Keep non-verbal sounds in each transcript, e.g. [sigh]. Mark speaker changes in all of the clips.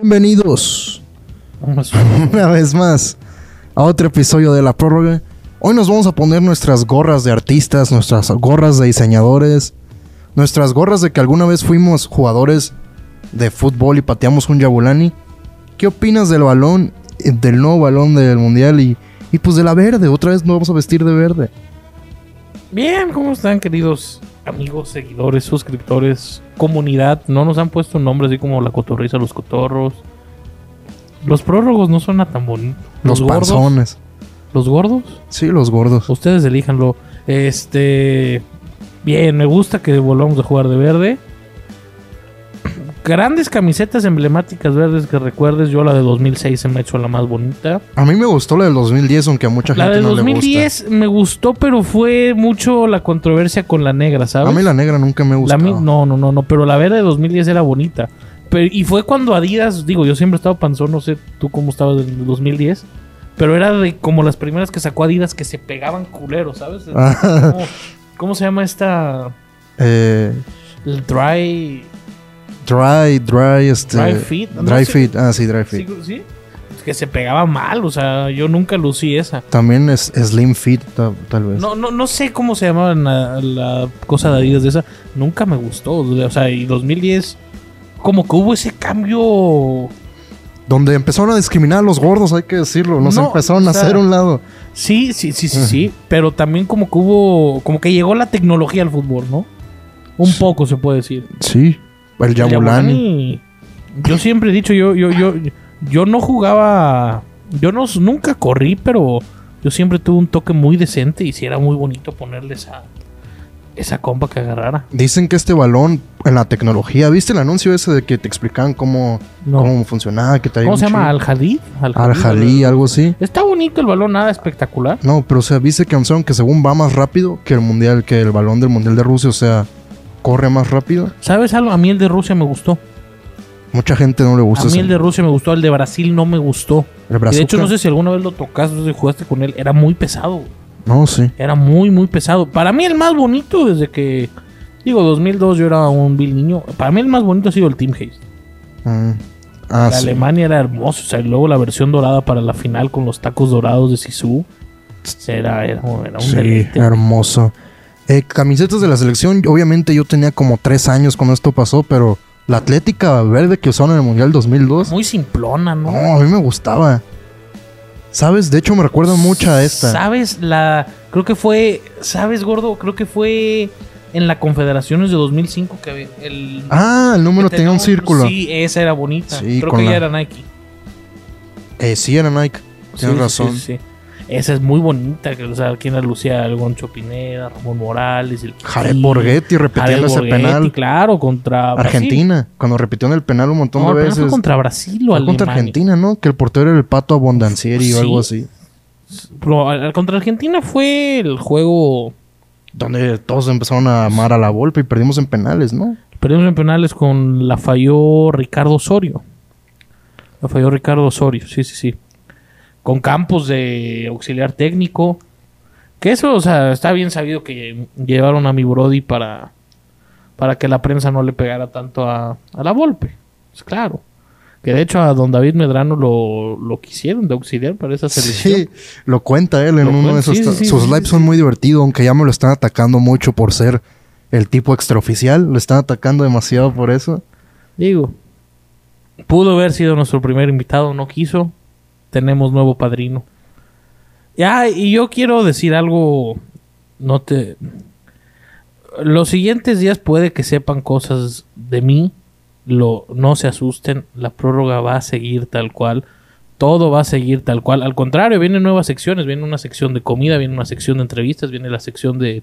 Speaker 1: Bienvenidos [laughs] una vez más a otro episodio de la prórroga. Hoy nos vamos a poner nuestras gorras de artistas, nuestras gorras de diseñadores, nuestras gorras de que alguna vez fuimos jugadores de fútbol y pateamos un Yabulani. ¿Qué opinas del balón, eh, del nuevo balón del mundial y, y pues de la verde? Otra vez nos vamos a vestir de verde.
Speaker 2: Bien, ¿cómo están queridos amigos, seguidores, suscriptores, comunidad? No nos han puesto un nombre así como la cotorriza, los cotorros. Los prórrogos no suenan tan bonitos.
Speaker 1: Los, panzones.
Speaker 2: ¿Los gordos?
Speaker 1: Sí, los gordos.
Speaker 2: Ustedes elíjanlo. Este. Bien, me gusta que volvamos a jugar de verde. Grandes camisetas emblemáticas verdes que recuerdes. Yo la de 2006 se me ha hecho la más bonita.
Speaker 1: A mí me gustó la del 2010, aunque a mucha
Speaker 2: La
Speaker 1: gente
Speaker 2: de
Speaker 1: no le
Speaker 2: 2010 me gustó, pero fue mucho la controversia con la negra,
Speaker 1: gusta.
Speaker 2: ¿sabes?
Speaker 1: A mí la negra nunca me gustó.
Speaker 2: La no, no, no, no, pero la verde de 2010 era bonita. Pero, y fue cuando Adidas, digo, yo siempre he estado panzón, no sé tú cómo estabas en el 2010, pero era de como las primeras que sacó Adidas que se pegaban culeros, ¿sabes? [laughs] ¿Cómo, cómo se llama esta?
Speaker 1: Eh,
Speaker 2: El dry,
Speaker 1: dry, dry, este.
Speaker 2: dry fit. ¿no?
Speaker 1: Dry fit, ah, sí, dry fit.
Speaker 2: Sí, sí. Es que se pegaba mal, o sea, yo nunca lucí esa.
Speaker 1: También es slim fit, ta- tal vez.
Speaker 2: No, no, no sé cómo se llamaba la, la cosa de Adidas de esa. Nunca me gustó. O sea, y 2010, como que hubo ese cambio.
Speaker 1: Donde empezaron a discriminar a los gordos, hay que decirlo. Nos
Speaker 2: No,
Speaker 1: empezaron a
Speaker 2: o sea-
Speaker 1: hacer un lado.
Speaker 2: Sí, sí, sí, sí, sí. Pero también como que hubo. Como que llegó la tecnología al fútbol, ¿no? Un poco se puede decir.
Speaker 1: Sí. El. Yabulani,
Speaker 2: Yo siempre he dicho, yo, yo, yo, yo no jugaba. Yo no, nunca corrí, pero yo siempre tuve un toque muy decente y sí era muy bonito ponerle esa, esa compa que agarrara.
Speaker 1: Dicen que este balón, en la tecnología, ¿viste el anuncio ese de que te explicaban cómo,
Speaker 2: No.
Speaker 1: cómo funcionaba? Que
Speaker 2: ¿Cómo se llama? ¿Al-Jalí?
Speaker 1: Al-Jalí, algo así.
Speaker 2: Está bonito el balón, nada espectacular.
Speaker 1: No, pero o sea, viste que anunciaron que según va más rápido que el mundial, que el balón del mundial de Rusia, o sea, corre más rápido.
Speaker 2: ¿Sabes algo? A mí el de Rusia me gustó.
Speaker 1: Mucha gente no le gusta
Speaker 2: A mí
Speaker 1: ese-
Speaker 2: el de Rusia me gustó, el de Brasil no me gustó.
Speaker 1: el
Speaker 2: Y de hecho, no sé si alguna vez lo tocaste o si jugaste con él. Era muy pesado.
Speaker 1: No, sí.
Speaker 2: Era muy, muy pesado. Para mí el más bonito desde que... Digo, 2002 yo era un vil niño. Para mí el más bonito ha sido el Team Haze.
Speaker 1: Mm. Ah,
Speaker 2: la
Speaker 1: sí.
Speaker 2: Alemania era hermoso. O sea, y luego la versión dorada para la final con los tacos dorados de Sisu. Era, era, era un
Speaker 1: Sí, hermoso. Eh, camisetas de la selección, obviamente yo tenía como tres años cuando esto pasó, pero la Atlética verde que usaron en el Mundial 2002,
Speaker 2: Muy simplona, ¿no?
Speaker 1: no, a mí me gustaba. ¿Sabes? De hecho me recuerda mucho a esta.
Speaker 2: ¿Sabes? La. Creo que fue. ¿Sabes, gordo? Creo que fue en la Confederaciones de 2005 que el.
Speaker 1: Ah, el número tenía un círculo.
Speaker 2: Sí, esa era bonita.
Speaker 1: Sí,
Speaker 2: Creo que ya era Nike.
Speaker 1: Eh, sí, era Nike. Tienes
Speaker 2: Sí,
Speaker 1: razón.
Speaker 2: Sí, sí. Esa es muy bonita. Que, o sea, quien la lucía el Goncho Pineda, Ramón Morales, el
Speaker 1: Jared Borghetti repitiendo ese penal.
Speaker 2: Claro, contra Brasil.
Speaker 1: Argentina, cuando repitió en el penal un montón
Speaker 2: No,
Speaker 1: de veces.
Speaker 2: fue contra Brasil o
Speaker 1: Fue contra. Argentina, ¿no? Que el portero era el Pato Abondancieri o
Speaker 2: Sí.
Speaker 1: algo así.
Speaker 2: Pero, contra Argentina fue el juego.
Speaker 1: Donde todos empezaron a amar a la Volpe y perdimos en penales, ¿no?
Speaker 2: Perdimos en penales con la falló Ricardo Osorio. La falló Ricardo Osorio, sí, sí, sí. Con campos de auxiliar técnico. Que eso, o sea, está bien sabido que llevaron a mi Brody para, para que la prensa no le pegara tanto a, a la Volpe. Pues claro. Que de hecho a don David Medrano lo, lo quisieron de auxiliar para esa selección.
Speaker 1: Sí, lo cuenta él en uno
Speaker 2: cuenta,
Speaker 1: de esos.
Speaker 2: sí, sí, sí,
Speaker 1: sus lives son muy divertidos, aunque ya me lo están atacando mucho por ser el tipo extraoficial. Lo están atacando demasiado por eso.
Speaker 2: Digo, pudo haber sido nuestro primer invitado, no quiso. Tenemos nuevo padrino. Ya, y yo quiero decir algo. No te. Los siguientes días puede que sepan cosas de mí. Lo, no se asusten. La prórroga va a seguir tal cual. Todo va a seguir tal cual. Al contrario, vienen nuevas secciones. Viene una sección de comida, viene una sección de entrevistas, viene la sección de,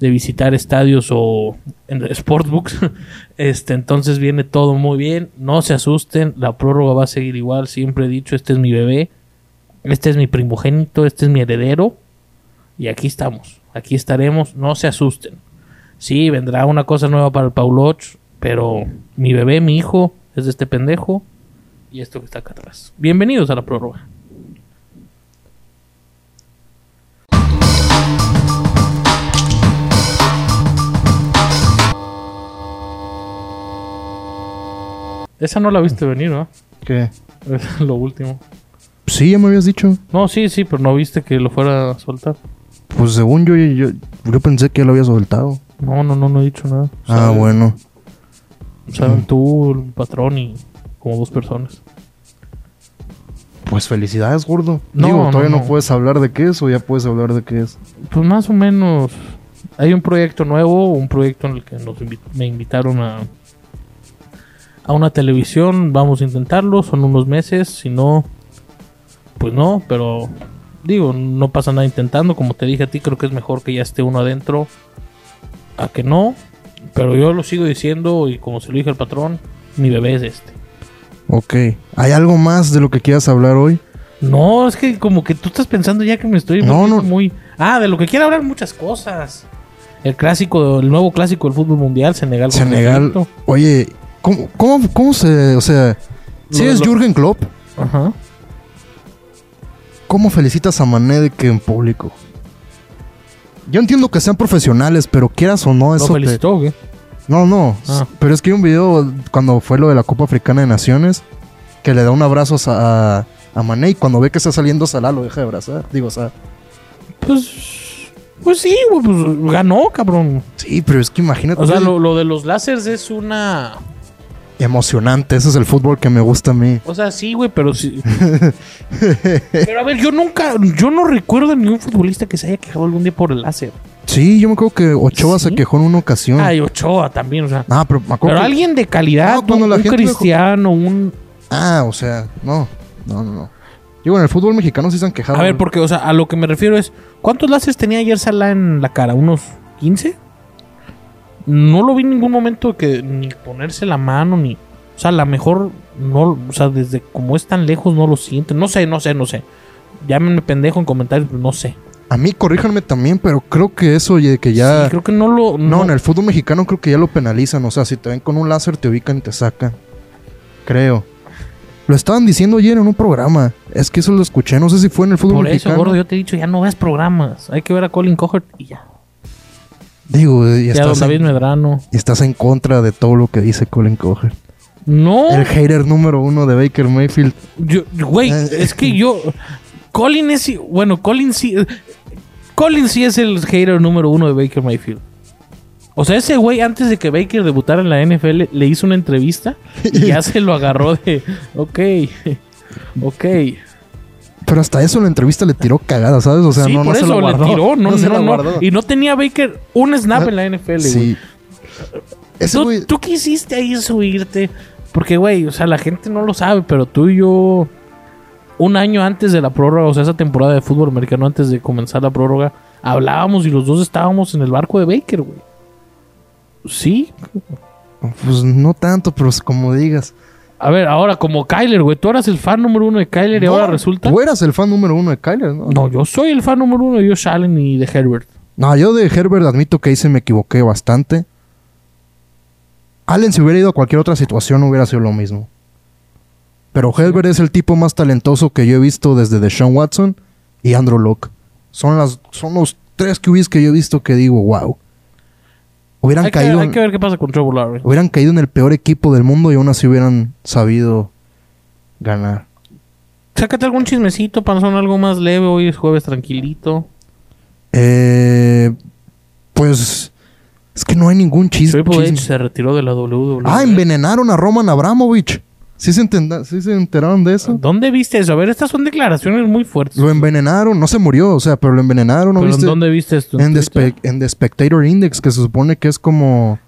Speaker 2: de visitar estadios o en sportsbooks. [laughs] Este, entonces viene todo muy bien. No se asusten, la prórroga va a seguir igual. Siempre he dicho, este es mi bebé, este es mi primogénito, este es mi heredero. Y aquí estamos, aquí estaremos, no se asusten. Sí, vendrá una cosa nueva para el Pauloch, pero mi bebé, mi hijo, es de este pendejo y esto que está acá atrás. Bienvenidos a la prórroga. Esa no la viste venir, ¿no?
Speaker 1: ¿Qué?
Speaker 2: Es [laughs] lo último.
Speaker 1: Sí, ya me habías dicho.
Speaker 2: No, sí, sí, pero no viste que lo fuera a soltar.
Speaker 1: Pues según yo, yo, yo pensé que ya lo había soltado.
Speaker 2: No, no, no, no he dicho nada.
Speaker 1: Ah, bueno.
Speaker 2: Saben tú, el patrón y como dos personas.
Speaker 1: Pues felicidades, gordo.
Speaker 2: No,
Speaker 1: Digo, todavía no,
Speaker 2: no.
Speaker 1: puedes hablar de qué es o ya puedes hablar de qué es.
Speaker 2: Pues más o menos. Hay un proyecto nuevo, un proyecto en el que nos me invitaron a, a una televisión. Vamos a intentarlo, son unos meses. Si no, pues no, pero digo, no pasa nada intentando. Como te dije a ti, creo que es mejor que ya esté uno adentro a que no. Pero yo lo sigo diciendo y como se lo dije al patrón, mi bebé es este.
Speaker 1: Ok. ¿Hay algo más de lo que quieras hablar hoy?
Speaker 2: No, es que como que tú estás pensando ya que me estoy
Speaker 1: No, no.
Speaker 2: muy... Ah, de lo que quiero hablar muchas cosas. El clásico, el nuevo clásico del fútbol mundial, Senegal.
Speaker 1: Senegal. Oye, ¿cómo, cómo, cómo se. O sea, si
Speaker 2: Lo- lo-
Speaker 1: Jürgen Klopp,
Speaker 2: Ajá.
Speaker 1: ¿cómo felicitas a Mané de que en público? Yo entiendo que sean profesionales, pero quieras o no,
Speaker 2: ¿Lo
Speaker 1: eso. te-
Speaker 2: felicitó o qué?
Speaker 1: No, no.
Speaker 2: Ah.
Speaker 1: Pero es que hay un video cuando fue lo de la Copa Africana de Naciones que le da un abrazo a, a, a Mané y cuando ve que está saliendo Salah lo deja de abrazar. Digo, o sea.
Speaker 2: Pues... Pues sí, pues ganó, cabrón.
Speaker 1: Sí, pero es que imagínate.
Speaker 2: O sea, lo, lo de los láseres es una...
Speaker 1: Emocionante. Ese es el fútbol que me gusta a mí.
Speaker 2: O sea, sí, güey, pero sí. [laughs] pero a ver, yo nunca... Yo no recuerdo a ningún futbolista que se haya quejado algún día por el láser.
Speaker 1: Sí, yo me acuerdo que Ochoa
Speaker 2: ¿Sí?
Speaker 1: se quejó en una ocasión.
Speaker 2: Ay, Ochoa también, o sea...
Speaker 1: ah, pero me acuerdo
Speaker 2: Pero
Speaker 1: que-
Speaker 2: alguien de calidad,
Speaker 1: No, cuando
Speaker 2: un,
Speaker 1: la gente
Speaker 2: cristiano, un...
Speaker 1: Ah, o sea, no. No, no, no. Digo, en el fútbol mexicano sí se han quejado.
Speaker 2: A ver, porque, o sea, a lo que me refiero es, ¿cuántos láseres tenía ayer Salah en la cara? ¿Unos 15? No lo vi en ningún momento que ni ponerse la mano, ni... O sea, a lo mejor, no, o sea, desde como es tan lejos no lo siente. No sé, no sé, no sé. Llámenme pendejo en comentarios, pero no sé.
Speaker 1: A mí, corríjanme también, pero creo que eso, oye, que ya.
Speaker 2: Sí, creo que no lo...
Speaker 1: No, en el fútbol mexicano creo que ya lo penalizan. O sea, si te ven con un láser, te ubican y te sacan. Creo. Lo estaban diciendo ayer en un programa. Es que eso lo escuché. No sé si fue en el fútbol
Speaker 2: Por eso,
Speaker 1: mexicano.
Speaker 2: gordo, yo te he dicho, ya no veas programas. Hay que ver a Colin Cowherd y ya.
Speaker 1: Digo, y estás,
Speaker 2: don David
Speaker 1: en,
Speaker 2: Medrano.
Speaker 1: y estás en contra de todo lo que dice Colin Cowherd.
Speaker 2: No,
Speaker 1: El hater número uno de Baker Mayfield.
Speaker 2: Yo, güey,
Speaker 1: Eh,
Speaker 2: es que yo. Colin es. Bueno, Colin sí. Colin sí es el hater número uno de Baker Mayfield. O sea, ese güey, antes de que Baker debutara en la NFL, le hizo una entrevista y [laughs] ya se lo agarró de. Ok. [laughs] Ok.
Speaker 1: Pero hasta eso la entrevista le tiró cagada, ¿sabes? O sea,
Speaker 2: sí,
Speaker 1: no,
Speaker 2: por [laughs]
Speaker 1: no se
Speaker 2: eso
Speaker 1: lo guardó.
Speaker 2: le tiró. No, no,
Speaker 1: se lo guardó.
Speaker 2: Y no tenía Baker un snap en la NFL, güey.
Speaker 1: Sí. Ese
Speaker 2: ¿Tú,
Speaker 1: güey.
Speaker 2: tú quisiste ahí subirte. Porque, güey, o sea, la gente no lo sabe, pero tú y yo, un año antes de la prórroga, o sea, esa temporada de fútbol americano, antes de comenzar la prórroga, hablábamos y los dos estábamos en el barco de Baker, güey. Sí.
Speaker 1: Pues no tanto, pero como digas.
Speaker 2: A ver, ahora, como Kyler, güey, tú eras el fan número uno de Kyler y
Speaker 1: No,
Speaker 2: ahora resulta.
Speaker 1: Tú eras el fan número uno de Kyler, ¿no?
Speaker 2: No, yo soy el fan número uno de Josh Allen y de Herbert.
Speaker 1: No, yo de Herbert admito que ahí se me equivoqué bastante. Allen, si hubiera ido a cualquier otra situación, hubiera sido lo mismo. Pero Herbert es el tipo más talentoso que yo he visto desde Deshaun Watson y Andrew Locke. Son, las, son los tres QBs que yo he visto que digo, wow. Hubieran
Speaker 2: Hay que,
Speaker 1: caído,
Speaker 2: hay
Speaker 1: en,
Speaker 2: que ver qué pasa con Trevor Lawrence.
Speaker 1: hubieran caído en el peor equipo del mundo y aún así hubieran sabido ganar.
Speaker 2: Sácate algún chismecito, panzón, algo más leve. Hoy es jueves tranquilito.
Speaker 1: Eh, pues es que no hay ningún chis-
Speaker 2: Triple
Speaker 1: chisme.
Speaker 2: H se retiró de la WWE.
Speaker 1: Ah, envenenaron a Roman Abramovich. ¿Sí se, entenda- sí se enteraron de eso?
Speaker 2: ¿Dónde viste eso? A ver, estas son declaraciones muy fuertes.
Speaker 1: Lo envenenaron, no se murió, o sea, pero lo envenenaron, ¿no
Speaker 2: ¿Pero en
Speaker 1: viste?
Speaker 2: dónde viste esto?
Speaker 1: En, the
Speaker 2: Twitter?
Speaker 1: Spe- en The Spectator Index, que se supone que es como...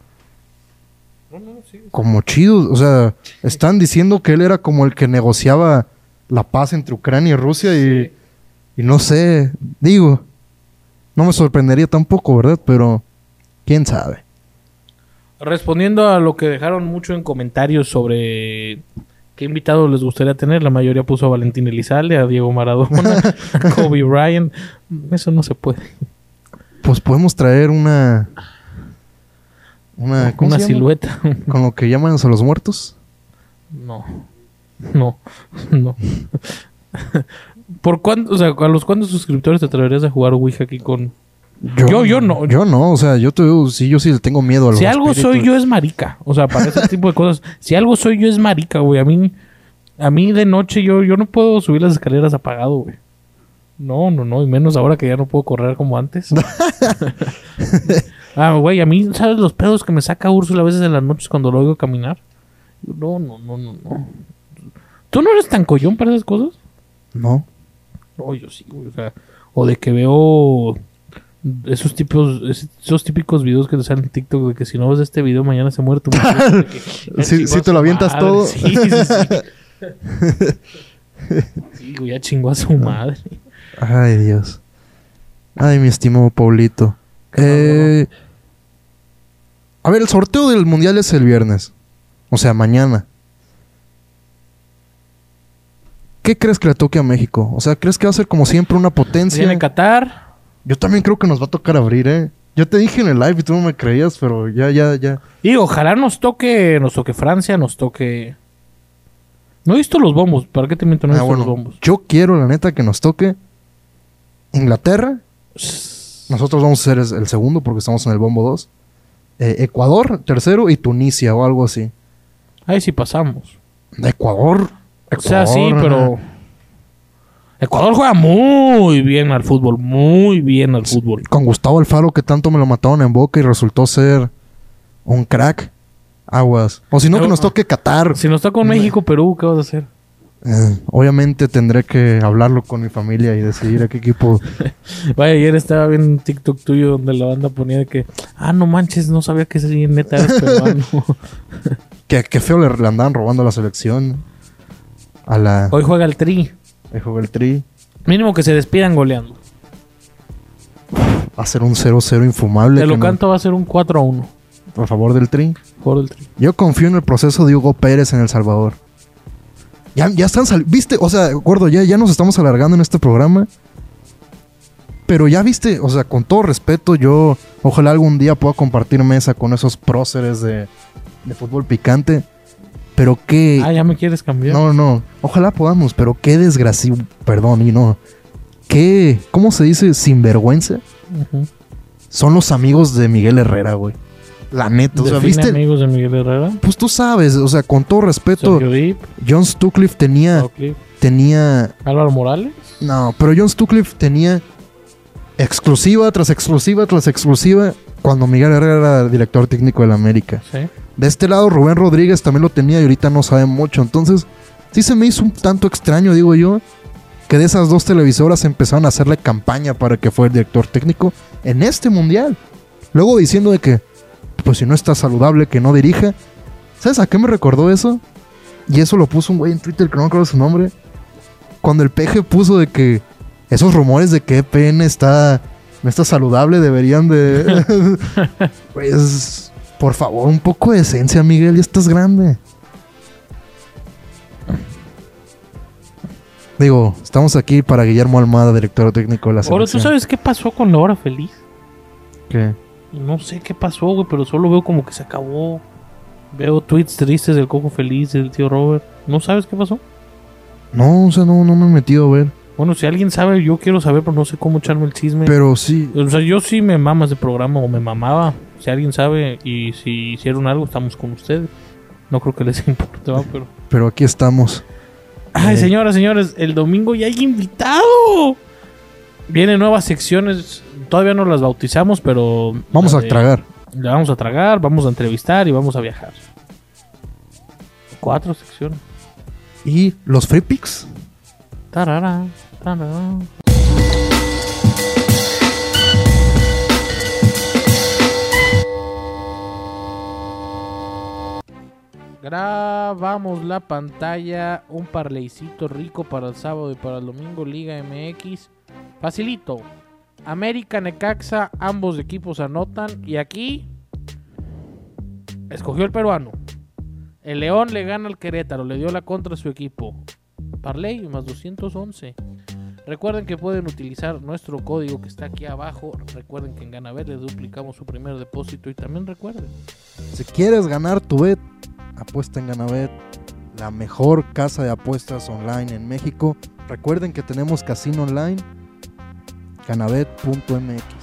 Speaker 1: Como chido, o sea, están diciendo que él era como el que negociaba la paz entre Ucrania y Rusia y, y no sé, digo, no me sorprendería tampoco, ¿verdad? Pero, ¿quién sabe?
Speaker 2: Respondiendo a lo que dejaron mucho en comentarios sobre qué invitados les gustaría tener, la mayoría puso a Valentín Elizalde, a Diego Maradona, [laughs] a Kobe Bryant. Eso no se puede.
Speaker 1: Pues podemos traer una... Una,
Speaker 2: silueta.
Speaker 1: Con lo que llaman a los muertos.
Speaker 2: No. No. No. [laughs] ¿Por cuánto, o sea, a los cuántos suscriptores te atreverías a jugar Ouija aquí con... Yo- yo no.
Speaker 1: Yo no, o sea, yo te sí, yo sí le tengo miedo a los
Speaker 2: Si algo
Speaker 1: espíritus.
Speaker 2: soy yo es marica. O sea, para ese tipo de cosas. Si algo soy yo es marica, güey. A mí... A mí de noche yo, yo no puedo subir las escaleras apagado, güey. No, no, no. Y menos ahora que ya no puedo correr como antes. [laughs] ah, güey, a mí, ¿sabes los pedos que me saca Úrsula a veces en las noches cuando lo oigo caminar? No, no, no, no, no. ¿Tú no eres tan collón para esas cosas?
Speaker 1: No.
Speaker 2: No, yo sí, güey. O sea, o de que veo esos tipos, esos típicos videos que te salen en TikTok de que si no ves este video mañana se muere tu madre. [laughs] A
Speaker 1: te lo avientas
Speaker 2: madre.
Speaker 1: todo.
Speaker 2: Sí, sí, sí. [laughs] Sí, güey, ya chingó a su madre.
Speaker 1: Ay, Dios. Ay, mi estimado Paulito. Eh, a ver, el sorteo del mundial es el viernes. O sea, mañana. ¿Qué crees que le toque a México? O sea, ¿crees que va a ser como siempre una potencia?
Speaker 2: Viene Qatar.
Speaker 1: Yo también creo que nos va a tocar abrir, ¿eh? Yo te dije en el live y tú no me creías, pero ya, ya, ya.
Speaker 2: Y ojalá nos toque, nos toque Francia, nos toque. No he visto los bombos, ¿para qué te miento? No he
Speaker 1: Ah,
Speaker 2: visto los bombos.
Speaker 1: yo quiero, la neta, que nos toque Inglaterra. Nosotros vamos a ser el segundo porque estamos en el bombo 2. Eh, Ecuador, tercero, y Tunisia o algo así.
Speaker 2: Ahí sí pasamos.
Speaker 1: Ecuador.
Speaker 2: O sea, sí, pero. Ecuador juega muy bien al fútbol, muy bien al fútbol.
Speaker 1: Con Gustavo Alfaro, que tanto me lo mataron en boca y resultó ser un crack. Aguas. O si no, que
Speaker 2: No,
Speaker 1: nos toque Qatar.
Speaker 2: Si nos toca con México, Perú, ¿qué vas a hacer?
Speaker 1: Eh, obviamente tendré que hablarlo con mi familia y decidir a qué equipo. [laughs]
Speaker 2: Vaya, ayer estaba viendo un TikTok tuyo donde la banda ponía que, ah, no manches, no sabía que ese neta eres [laughs] peruano.
Speaker 1: que, que feo le, le andaban robando a la selección. A la.
Speaker 2: Hoy juega el Tri.
Speaker 1: El juego del Tri.
Speaker 2: Mínimo que se despidan goleando.
Speaker 1: Va a ser un 0-0 infumable.
Speaker 2: De lo
Speaker 1: no-
Speaker 2: canto va a ser un 4 a 1.
Speaker 1: a favor del Tri.
Speaker 2: Por el Tri.
Speaker 1: Yo confío en el proceso de Hugo Pérez en El Salvador. Ya, ya están saliendo. ¿Viste? O sea, gordo, ya, ya nos estamos alargando en este programa. Pero ya viste, o sea, con todo respeto, yo ojalá algún día pueda compartir mesa con esos próceres de, de fútbol picante. Pero qué.
Speaker 2: Ah, ya me quieres cambiar.
Speaker 1: No, no. Ojalá podamos, pero qué desgracia. Perdón, y no. Qué. ¿Cómo se dice? Sinvergüenza. Son los amigos de Miguel Herrera, güey. La neta. O sea, ¿viste?
Speaker 2: amigos de Miguel Herrera.
Speaker 1: Pues tú sabes, o sea, con todo respeto, John Stucliffe tenía,
Speaker 2: Oakley,
Speaker 1: tenía,
Speaker 2: Álvaro Morales.
Speaker 1: no, pero John Stucliffe tenía exclusiva tras exclusiva tras exclusiva cuando Miguel Herrera era director técnico de la América.
Speaker 2: Sí.
Speaker 1: De este lado Rubén Rodríguez también lo tenía y ahorita no sabe mucho, entonces sí se me hizo un tanto extraño, digo yo, que de esas dos televisoras empezaron a hacerle campaña para que fuera el director técnico en este mundial. Luego diciendo de que, pues si no está saludable, que no dirija. ¿Sabes a qué me recordó eso? Y eso lo puso un güey en Twitter que no me acuerdo su nombre. Cuando el peje puso de que esos rumores de que EPN está, no está saludable deberían de... [laughs] [laughs] pues, por favor, un poco de esencia, Miguel, ya estás grande. Digo, estamos aquí para Guillermo Almada, director técnico de la
Speaker 2: Ahora, ¿tú
Speaker 1: selección.
Speaker 2: sabes qué pasó con la hora feliz?
Speaker 1: ¿Qué?
Speaker 2: No sé qué pasó, güey, pero solo veo como que se acabó. Veo tweets tristes del Coco Feliz, del tío Robert. ¿No sabes qué pasó?
Speaker 1: No, o sea, no, no me he metido a ver.
Speaker 2: Bueno, si alguien sabe, yo quiero saber, pero no sé cómo echarme el chisme.
Speaker 1: Pero sí,
Speaker 2: O sea, yo sí me mama ese programa o me mamaba. Si alguien sabe y si hicieron algo, estamos con ustedes. No creo que les [laughs] importe, ¿va? pero...
Speaker 1: pero aquí estamos.
Speaker 2: Ay,
Speaker 1: Eh.
Speaker 2: señoras, señores, el domingo ya hay invitado. Vienen nuevas secciones. Todavía no las bautizamos, pero...
Speaker 1: Vamos a
Speaker 2: de-
Speaker 1: tragar.
Speaker 2: Le vamos a tragar, vamos a entrevistar y vamos a viajar. Cuatro secciones.
Speaker 1: ¿Y los free picks?
Speaker 2: Tarara, tarara. Grabamos la pantalla, un parleycito rico para el sábado y para el domingo, Liga MX. Facilito. América, Necaxa, ambos equipos anotan. Y aquí escogió el peruano. El León le gana al Querétaro, le dio la contra a su equipo. Parley más 211. Recuerden que pueden utilizar nuestro código que está aquí abajo. Recuerden que en Ganabet les duplicamos su primer depósito. Y también recuerden,
Speaker 1: Si quieres ganar tu bet, apuesta en Ganabet, la mejor casa de apuestas online en México. Recuerden que tenemos casino online, ganabet.mx.